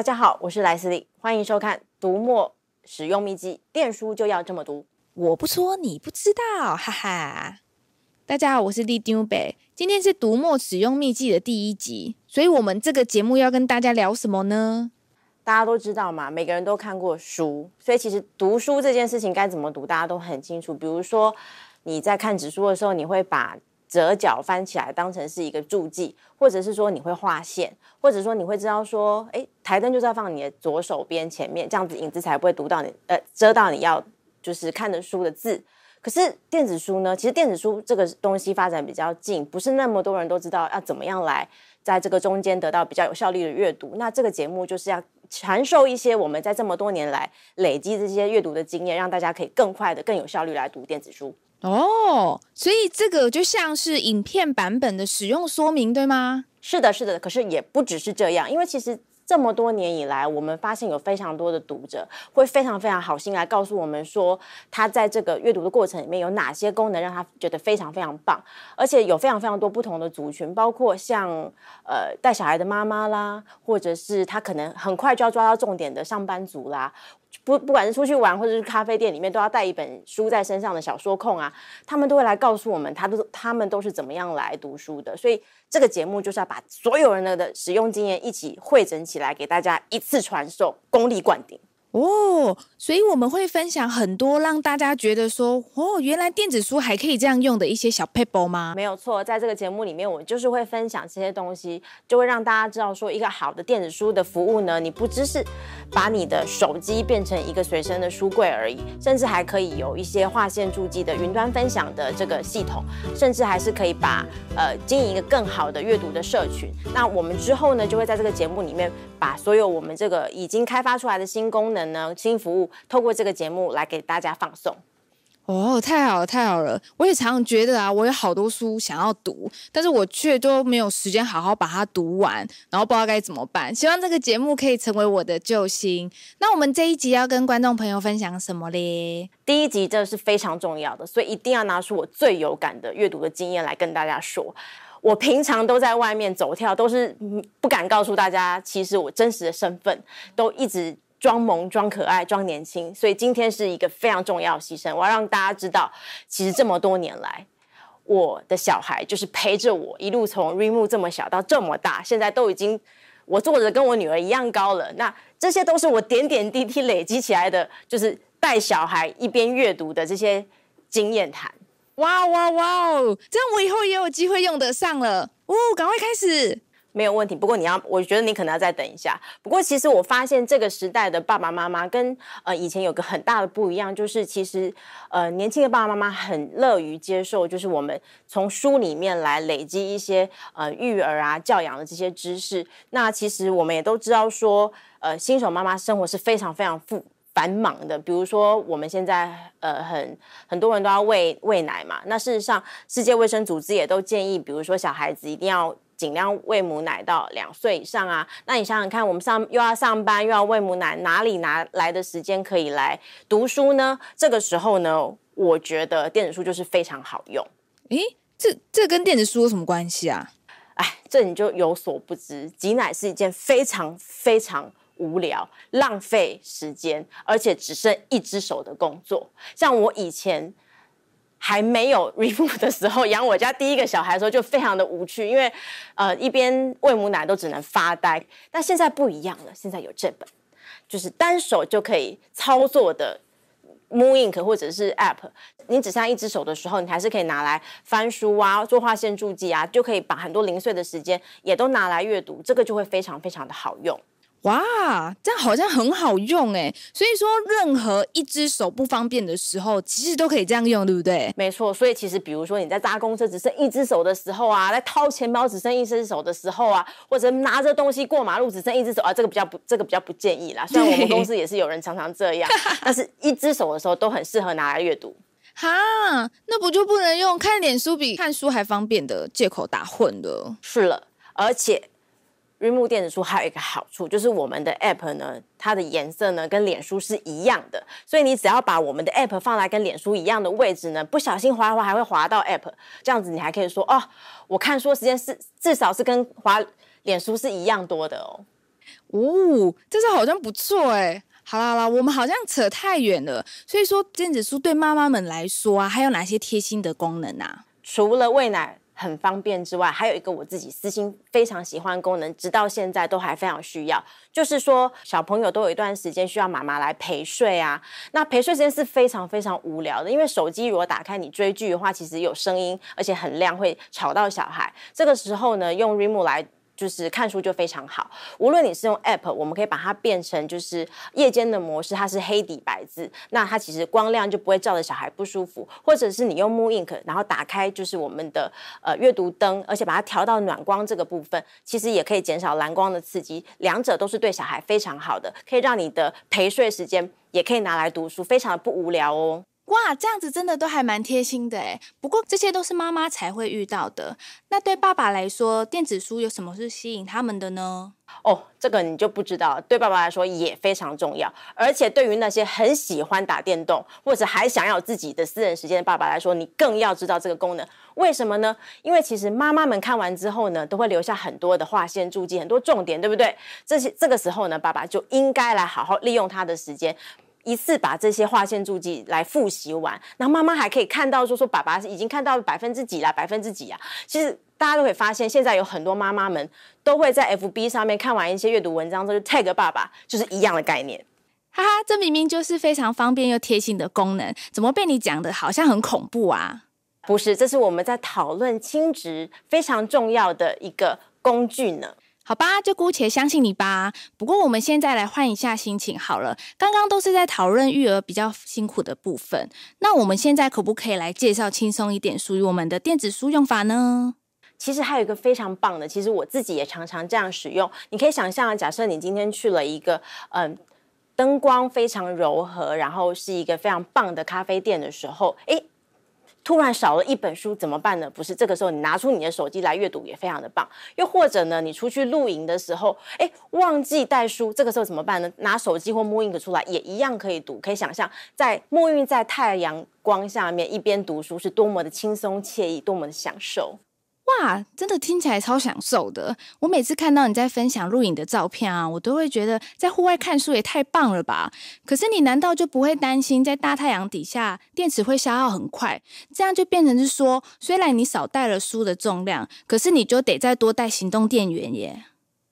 大家好，我是莱斯利，欢迎收看《读墨使用秘籍》，电书就要这么读。我不说你不知道，哈哈。大家好，我是里长伯，今天是《读墨使用秘籍》的第一集，所以我们这个节目要跟大家聊什么呢？大家都知道嘛，每个人都看过书，所以其实读书这件事情该怎么读，大家都很清楚。比如说你在看纸书的时候，你会把折角翻起来当成是一个注记，或者是说你会画线，或者说你会知道说，哎，台灯就是要放你的左手边前面，这样子影子才不会读到你，呃，遮到你要就是看的书的字。可是电子书呢？其实电子书这个东西发展比较近，不是那么多人都知道要怎么样来在这个中间得到比较有效率的阅读。那这个节目就是要传授一些我们在这么多年来累积这些阅读的经验，让大家可以更快的、更有效率来读电子书。哦，所以这个就像是影片版本的使用说明，对吗？是的，是的。可是也不只是这样，因为其实这么多年以来，我们发现有非常多的读者会非常非常好心来告诉我们说，他在这个阅读的过程里面有哪些功能让他觉得非常非常棒，而且有非常非常多不同的族群，包括像呃带小孩的妈妈啦，或者是他可能很快就要抓到重点的上班族啦。不，不管是出去玩或者是咖啡店里面，都要带一本书在身上的小说控啊，他们都会来告诉我们，他都他们都是怎么样来读书的。所以这个节目就是要把所有人的的使用经验一起汇整起来，给大家一次传授，功力灌顶。哦，所以我们会分享很多让大家觉得说，哦，原来电子书还可以这样用的一些小撇步吗？没有错，在这个节目里面，我就是会分享这些东西，就会让大家知道说，一个好的电子书的服务呢，你不只是把你的手机变成一个随身的书柜而已，甚至还可以有一些划线注记的云端分享的这个系统，甚至还是可以把呃经营一个更好的阅读的社群。那我们之后呢，就会在这个节目里面把所有我们这个已经开发出来的新功能。呢，新服务透过这个节目来给大家放送。哦，太好了，太好了！我也常常觉得啊，我有好多书想要读，但是我却都没有时间好好把它读完，然后不知道该怎么办。希望这个节目可以成为我的救星。那我们这一集要跟观众朋友分享什么嘞？第一集这是非常重要的，所以一定要拿出我最有感的阅读的经验来跟大家说。我平常都在外面走跳，都是不敢告诉大家，其实我真实的身份都一直。装萌、装可爱、装年轻，所以今天是一个非常重要的牺牲。我要让大家知道，其实这么多年来，我的小孩就是陪着我一路从 Remo 这么小到这么大，现在都已经我坐着跟我女儿一样高了。那这些都是我点点滴滴累积起来的，就是带小孩一边阅读的这些经验谈。哇哇哇哦！这样我以后也有机会用得上了。哦，赶快开始。没有问题，不过你要，我觉得你可能要再等一下。不过其实我发现这个时代的爸爸妈妈跟呃以前有个很大的不一样，就是其实呃年轻的爸爸妈妈很乐于接受，就是我们从书里面来累积一些呃育儿啊教养的这些知识。那其实我们也都知道说，呃新手妈妈生活是非常非常复繁忙的。比如说我们现在呃很很多人都要喂喂奶嘛，那事实上世界卫生组织也都建议，比如说小孩子一定要。尽量喂母奶到两岁以上啊！那你想想看，我们上又要上班又要喂母奶，哪里拿来的时间可以来读书呢？这个时候呢，我觉得电子书就是非常好用。诶，这这跟电子书有什么关系啊？哎，这你就有所不知，挤奶是一件非常非常无聊、浪费时间，而且只剩一只手的工作。像我以前。还没有 remove 的时候，养我家第一个小孩的时候就非常的无趣，因为呃一边喂母奶都只能发呆。但现在不一样了，现在有这本，就是单手就可以操作的 Moon Ink 或者是 App。你只剩一只手的时候，你还是可以拿来翻书啊、做划线注记啊，就可以把很多零碎的时间也都拿来阅读，这个就会非常非常的好用。哇，这样好像很好用哎！所以说，任何一只手不方便的时候，其实都可以这样用，对不对？没错。所以其实，比如说你在搭公车只剩一只手的时候啊，在掏钱包只剩一只手的时候啊，或者拿着东西过马路只剩一只手啊，这个比较不，这个比较不建议啦。虽然我们公司也是有人常常这样，但是一只手的时候都很适合拿来阅读。哈，那不就不能用看脸书比看书还方便的借口打混了？是了，而且。Readmoo 电子书还有一个好处，就是我们的 App 呢，它的颜色呢跟脸书是一样的，所以你只要把我们的 App 放在跟脸书一样的位置呢，不小心滑一滑还会滑到 App，这样子你还可以说哦，我看书时间是至少是跟滑脸书是一样多的哦。哦，这是好像不错哎。好啦好啦，我们好像扯太远了。所以说，电子书对妈妈们来说啊，还有哪些贴心的功能啊？除了喂奶。很方便之外，还有一个我自己私心非常喜欢的功能，直到现在都还非常需要，就是说小朋友都有一段时间需要妈妈来陪睡啊。那陪睡时间是非常非常无聊的，因为手机如果打开你追剧的话，其实有声音，而且很亮，会吵到小孩。这个时候呢，用 r e m o 来。就是看书就非常好，无论你是用 App，我们可以把它变成就是夜间的模式，它是黑底白字，那它其实光亮就不会照着小孩不舒服。或者是你用 Moon Ink，然后打开就是我们的呃阅读灯，而且把它调到暖光这个部分，其实也可以减少蓝光的刺激，两者都是对小孩非常好的，可以让你的陪睡时间也可以拿来读书，非常的不无聊哦。哇，这样子真的都还蛮贴心的诶。不过这些都是妈妈才会遇到的。那对爸爸来说，电子书有什么是吸引他们的呢？哦，这个你就不知道。对爸爸来说也非常重要，而且对于那些很喜欢打电动或者还想要自己的私人时间的爸爸来说，你更要知道这个功能。为什么呢？因为其实妈妈们看完之后呢，都会留下很多的划线注记，很多重点，对不对？这些这个时候呢，爸爸就应该来好好利用他的时间。一次把这些划线注记来复习完，然后妈妈还可以看到说说爸爸已经看到百分之几啦，百分之几啊。其实大家都会发现，现在有很多妈妈们都会在 FB 上面看完一些阅读文章之后就 tag 爸爸，就是一样的概念。哈哈，这明明就是非常方便又贴心的功能，怎么被你讲的好像很恐怖啊？不是，这是我们在讨论亲职非常重要的一个工具呢。好吧，就姑且相信你吧。不过我们现在来换一下心情好了。刚刚都是在讨论育儿比较辛苦的部分，那我们现在可不可以来介绍轻松一点属于我们的电子书用法呢？其实还有一个非常棒的，其实我自己也常常这样使用。你可以想象，假设你今天去了一个嗯灯光非常柔和，然后是一个非常棒的咖啡店的时候，诶。突然少了一本书怎么办呢？不是，这个时候你拿出你的手机来阅读也非常的棒。又或者呢，你出去露营的时候，哎，忘记带书，这个时候怎么办呢？拿手机或墨印出来也一样可以读。可以想象，在沐浴在太阳光下面一边读书是多么的轻松惬意，多么的享受。哇，真的听起来超享受的！我每次看到你在分享录影的照片啊，我都会觉得在户外看书也太棒了吧。可是你难道就不会担心在大太阳底下电池会消耗很快？这样就变成是说，虽然你少带了书的重量，可是你就得再多带行动电源耶。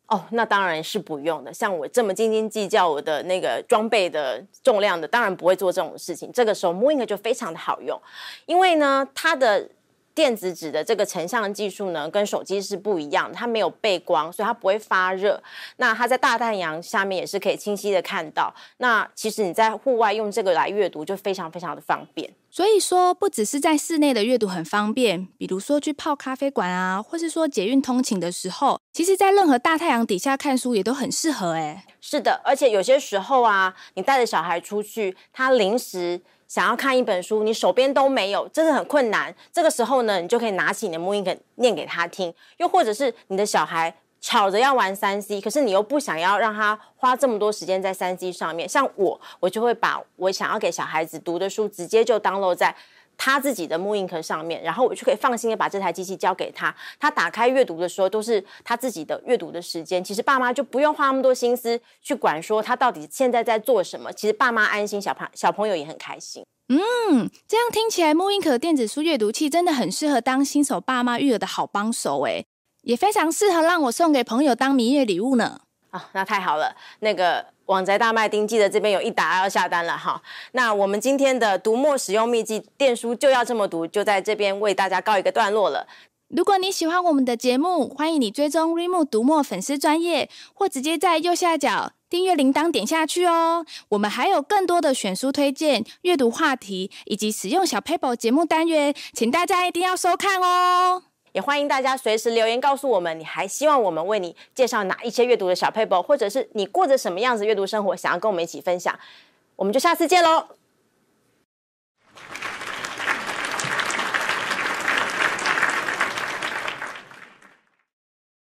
哦，那当然是不用的。像我这么斤斤计较我的那个装备的重量的，当然不会做这种事情。这个时候，mooInk 就非常的好用，因为呢，它的。电子纸的这个成像技术呢，跟手机是不一样的，它没有背光，所以它不会发热。那它在大太阳下面也是可以清晰的看到。那其实你在户外用这个来阅读就非常非常的方便。所以说，不只是在室内的阅读很方便，比如说去泡咖啡馆啊，或是说捷运通勤的时候，其实在任何大太阳底下看书也都很适合诶。是的，而且有些时候啊，你带着小孩出去，他临时。想要看一本书，你手边都没有，真的很困难。这个时候呢，你就可以拿起你的 mooInk 念给他听。又或者是你的小孩吵着要玩三 C，可是你又不想要让他花这么多时间在三 C 上面。像我，我就会把我想要给小孩子读的书直接就 download 在。他自己的 mooInk 上面，然后我就可以放心的把这台机器交给他。他打开阅读的时候，都是他自己的阅读的时间。其实爸妈就不用花那么多心思去管说他到底现在在做什么。其实爸妈安心，小朋小朋友也很开心。嗯，这样听起来 mooInk 的电子书阅读器真的很适合当新手爸妈育儿的好帮手诶，也非常适合让我送给朋友当蜜月礼物呢。啊、哦，那太好了，那个。网宅大卖丁，记得这边有一打要下单了哈。那我们今天的读墨使用秘籍，电书就要这么读，就在这边为大家告一个段落了。如果你喜欢我们的节目，欢迎你追踪 reamo 读墨粉丝专业，或直接在右下角订阅铃铛点下去哦。我们还有更多的选书推荐、阅读话题以及使用小 paper 节目单元，请大家一定要收看哦。也欢迎大家随时留言告诉我们，你还希望我们为你介绍哪一些阅读的小 paper，，或者是你过着什么样子阅读生活，想要跟我们一起分享，我们就下次见喽。